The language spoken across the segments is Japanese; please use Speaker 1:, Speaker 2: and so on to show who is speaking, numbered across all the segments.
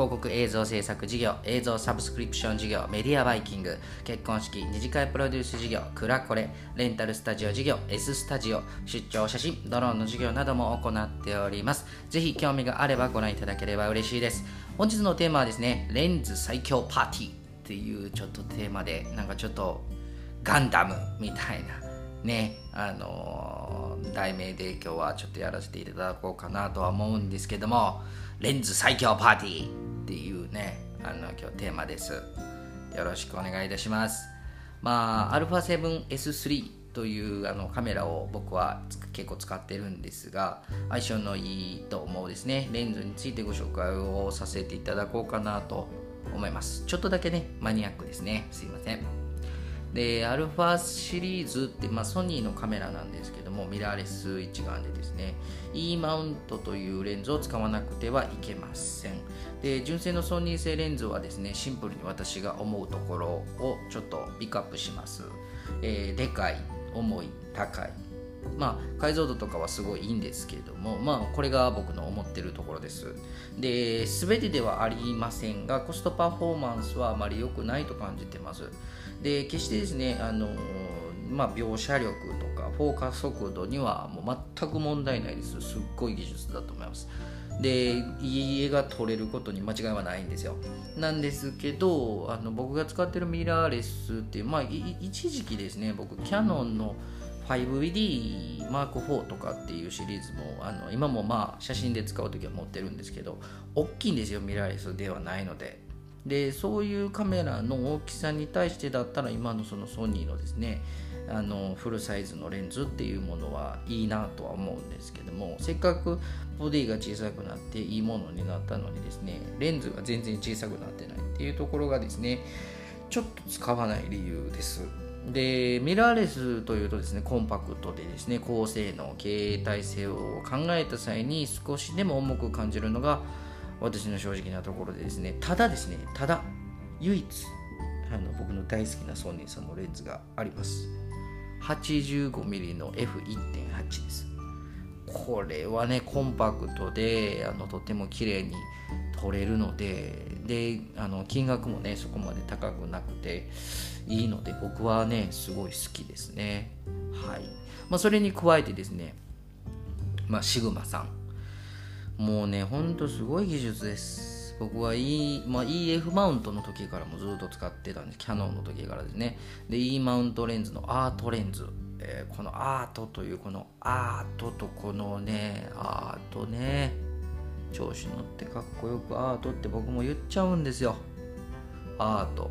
Speaker 1: 広告映像制作事業、映像サブスクリプション事業、メディアバイキング、結婚式、二次会プロデュース事業、クラコレ、レンタルスタジオ事業、S スタジオ、出張写真、ドローンの事業なども行っております。ぜひ興味があればご覧いただければ嬉しいです。本日のテーマはですね、レンズ最強パーティーっていうちょっとテーマで、なんかちょっとガンダムみたいなね、あのー、題名で今日はちょっとやらせていただこうかなとは思うんですけども、レンズ最強パーティーね、あの今日テーマです。よろしくお願いいたします。まあ、α7S3 というあのカメラを僕は結構使ってるんですが相性のいいと思うですねレンズについてご紹介をさせていただこうかなと思いますちょっとだけねマニアックですねすいませんで、アルファシリーズって、まあ、ソニーのカメラなんですけども、ミラーレス一眼でですね、E マウントというレンズを使わなくてはいけません。で、純正のソニー製レンズはですね、シンプルに私が思うところをちょっとピックアップします。えー、でかい、重い、高い。まあ、解像度とかはすごいいいんですけれども、まあ、これが僕の思ってるところです。で、全てではありませんが、コストパフォーマンスはあまり良くないと感じてます。で決してですねあの、まあ、描写力とかフォーカス速度にはもう全く問題ないですすっごい技術だと思いますでいい絵が撮れることに間違いはないんですよなんですけどあの僕が使ってるミラーレスっていうまあ一時期ですね僕キヤノンの 5D Mark4 とかっていうシリーズもあの今もまあ写真で使う時は持ってるんですけど大きいんですよミラーレスではないので。でそういうカメラの大きさに対してだったら今のそのソニーのですねあのフルサイズのレンズっていうものはいいなとは思うんですけどもせっかくボディが小さくなっていいものになったのにですねレンズが全然小さくなってないっていうところがですねちょっと使わない理由です。でミラーレスというとですねコンパクトでですね高性能携帯性を考えた際に少しでも重く感じるのが私の正直なところでですねただですねただ唯一あの僕の大好きなソニーさんのレンズがあります。85mm の F1.8 です。これはねコンパクトであのとても綺麗に撮れるのでであの金額もねそこまで高くなくていいので僕はねすごい好きですね。はい、まあ、それに加えてですねまあシグマさん。もうねほんとすごい技術です。僕は、e まあ、EF マウントの時からもずっと使ってたんです。キャノンの時からですね。で E マウントレンズのアートレンズ、えー、このアートというこのアートとこのねアートね。調子乗ってかっこよくアートって僕も言っちゃうんですよ。アート。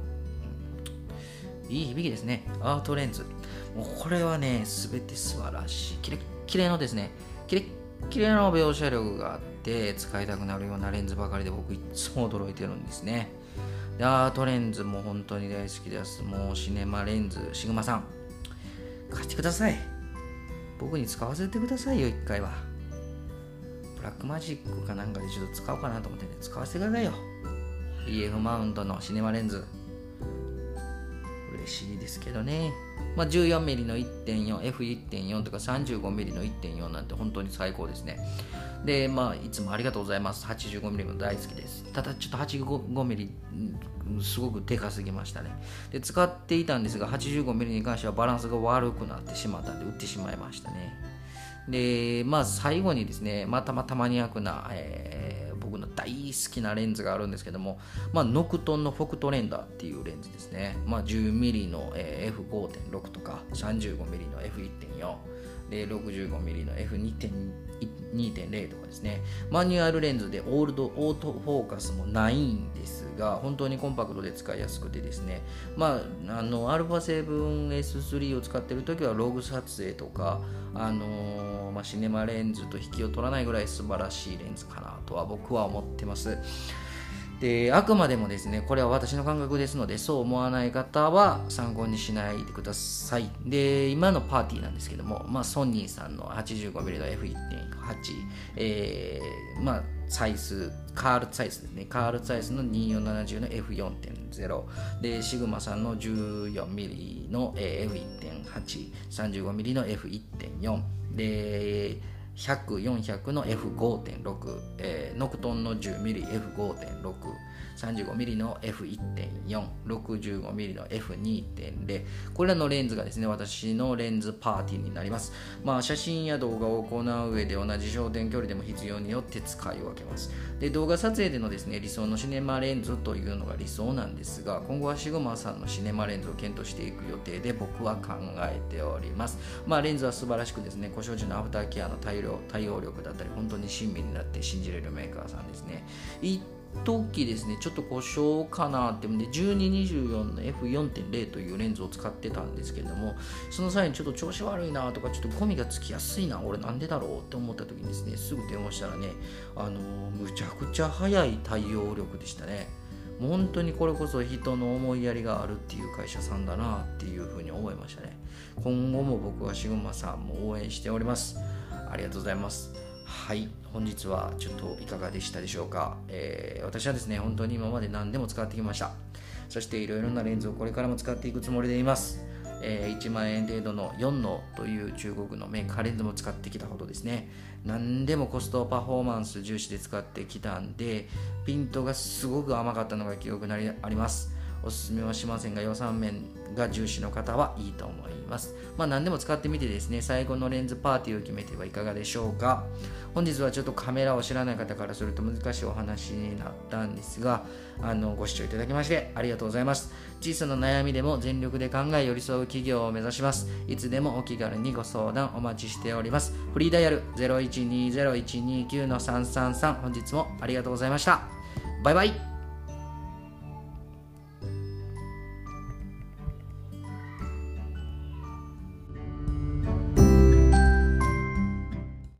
Speaker 1: いい響きですね。アートレンズ。もうこれはね全て素晴らしい。キレッキレのですね。キレッキレの描写力があって使いたくなるようなレンズばかりで僕いつも驚いてるんですね。でアートレンズも本当に大好きです。もうシネマレンズシグマさん。貸してください。僕に使わせてくださいよ一回は。ブラックマジックかなんかでちょっと使おうかなと思ってね。使わせてくださいよ。EF マウントのシネマレンズ。嬉しいですけどね。まあ、14mm の 1.4F1.4 とか 35mm の1.4なんて本当に最高ですね。でまあいつもありがとうございます。85mm も大好きです。ただちょっと 85mm すごくでかすぎましたね。で使っていたんですが 85mm に関してはバランスが悪くなってしまったんで売ってしまいましたね。でまあ最後にですねまたまたマニアックな、えー僕の大好きなレンズがあるんですけども、まあ、ノクトンのフォクトレンダーっていうレンズですね、まあ、10mm の F5.6 とか 35mm の F1.4 で 65mm の F2.1 2.0とかですね。マニュアルレンズでオールドオートフォーカスもないんですが本当にコンパクトで使いやすくてですね。まああの α7S3 を使ってる時はログ撮影とかあのまあ、シネマレンズと引きを取らないぐらい素晴らしいレンズかなとは僕は思ってます。であくまでもですねこれは私の感覚ですのでそう思わない方は参考にしないでください。で今のパーティーなんですけども、まあ、ソニーさんの 85mm の F1.8、えー、まあサイズカールサイズですね。カールサイズの2470の F4.0 でシグマさんの 14mm の F1.835mm の F1.4 で100、400の F5.6、えー、ノクトンの 10mmF5.6 35mm の F1.4、65mm の F2.0、これらのレンズがですね、私のレンズパーティーになります。まあ、写真や動画を行う上で同じ焦点距離でも必要によって使い分けます。で、動画撮影でのですね、理想のシネマレンズというのが理想なんですが、今後はシグマさんのシネマレンズを検討していく予定で僕は考えております。まあ、レンズは素晴らしくですね、故障時のアフターケアの対応対応力だったり、本当に親身になって信じれるメーカーさんですね。時ですね、ちょっと故障かなって、で1224の F4.0 というレンズを使ってたんですけれども、その際にちょっと調子悪いなとか、ちょっとゴミがつきやすいな、俺なんでだろうって思った時にですね、すぐ電話したらね、あのむちゃくちゃ早い対応力でしたね。本当にこれこそ人の思いやりがあるっていう会社さんだなっていうふうに思いましたね。今後も僕はシグマさんも応援しております。ありがとうございます。はい。本日はちょっといかがでしたでしょうか、えー、私はですね本当に今まで何でも使ってきました。そしていろいろなレンズをこれからも使っていくつもりでいます。えー、1万円程度の4のという中国のメーカーレンズも使ってきたほどですね。何でもコストパフォーマンス重視で使ってきたんでピントがすごく甘かったのが記憶にあります。おすすめはしませんが予算面が重視の方はいいと思います。まあ何でも使ってみてですね、最後のレンズパーティーを決めてはいかがでしょうか。本日はちょっとカメラを知らない方からすると難しいお話になったんですが、あのご視聴いただきましてありがとうございます。小さな悩みでも全力で考え寄り添う企業を目指します。いつでもお気軽にご相談お待ちしております。フリーダイヤル0120-129-333本日もありがとうございました。バイバイ